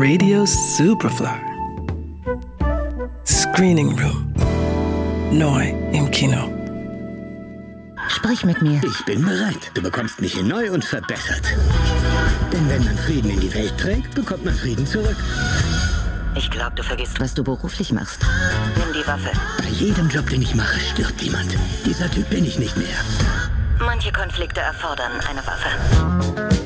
Radio Superfly. Screening Room. Neu im Kino. Sprich mit mir. Ich bin bereit. Du bekommst mich hier neu und verbessert. Denn wenn man Frieden in die Welt trägt, bekommt man Frieden zurück. Ich glaube, du vergisst, was du beruflich machst. Nimm die Waffe. Bei jedem Job, den ich mache, stirbt jemand. Dieser Typ bin ich nicht mehr. Manche Konflikte erfordern eine Waffe.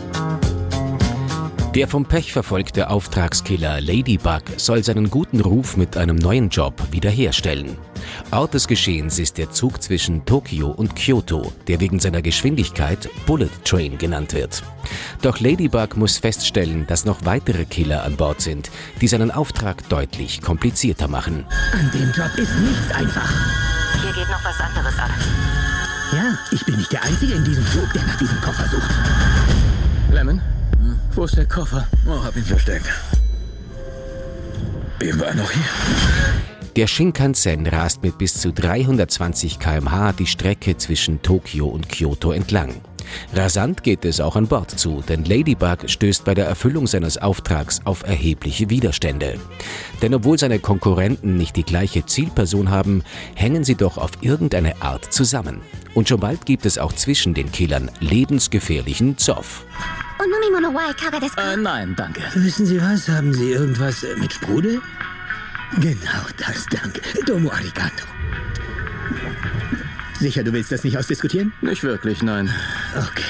Der vom Pech verfolgte Auftragskiller Ladybug soll seinen guten Ruf mit einem neuen Job wiederherstellen. Ort des Geschehens ist der Zug zwischen Tokio und Kyoto, der wegen seiner Geschwindigkeit Bullet Train genannt wird. Doch Ladybug muss feststellen, dass noch weitere Killer an Bord sind, die seinen Auftrag deutlich komplizierter machen. An dem Job ist nichts einfach. Hier geht noch was anderes an. Ja, ich bin nicht der Einzige in diesem Zug, der nach diesem Koffer sucht. Wo ist der Koffer? Oh, hab ihn versteckt. Eben war er noch hier. Der Shinkansen rast mit bis zu 320 km/h die Strecke zwischen Tokio und Kyoto entlang. Rasant geht es auch an Bord zu, denn Ladybug stößt bei der Erfüllung seines Auftrags auf erhebliche Widerstände. Denn obwohl seine Konkurrenten nicht die gleiche Zielperson haben, hängen sie doch auf irgendeine Art zusammen. Und schon bald gibt es auch zwischen den Killern lebensgefährlichen Zoff. Äh, nein, danke. Wissen Sie was? Haben Sie irgendwas äh, mit Sprudel? Genau das, danke. Domo arigato. Sicher, du willst das nicht ausdiskutieren? Nicht wirklich, nein. Okay.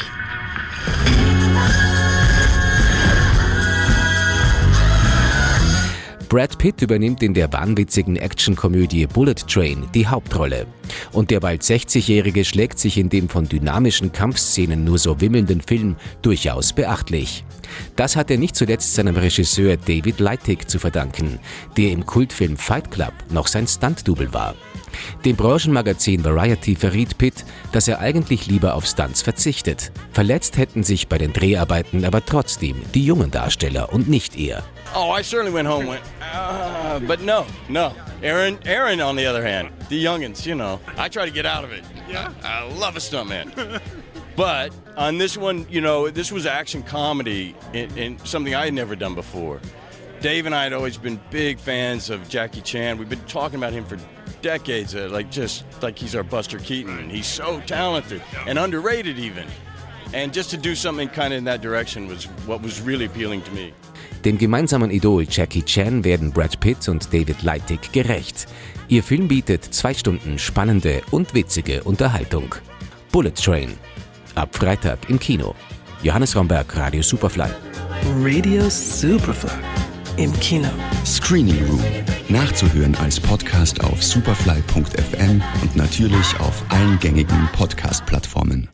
Brad Pitt übernimmt in der wahnwitzigen Actionkomödie Bullet Train die Hauptrolle. Und der bald 60-Jährige schlägt sich in dem von dynamischen Kampfszenen nur so wimmelnden Film durchaus beachtlich. Das hat er nicht zuletzt seinem Regisseur David Leitig zu verdanken, der im Kultfilm Fight Club noch sein Stunt-Double war. Dem Branchenmagazin Variety verriet Pitt, dass er eigentlich lieber auf Stunts verzichtet. Verletzt hätten sich bei den Dreharbeiten aber trotzdem die jungen Darsteller und nicht er. Oh, I certainly went home. Uh, but no, no. Aaron, Aaron, on the other hand, the youngins, you know, I try to get out of it. Yeah, I love a stuntman. but on this one, you know, this was action comedy and something I had never done before. Dave and I had always been big fans of Jackie Chan. We've been talking about him for decades, uh, like just like he's our Buster Keaton, and he's so talented and underrated even. And just to do something kind of in that direction was what was really appealing to me. Dem gemeinsamen Idol Jackie Chan werden Brad Pitt und David Leitig gerecht. Ihr Film bietet zwei Stunden spannende und witzige Unterhaltung. Bullet Train. Ab Freitag im Kino. Johannes Romberg, Radio Superfly. Radio Superfly. Im Kino. Screening Room. Nachzuhören als Podcast auf superfly.fm und natürlich auf allen gängigen Podcast-Plattformen.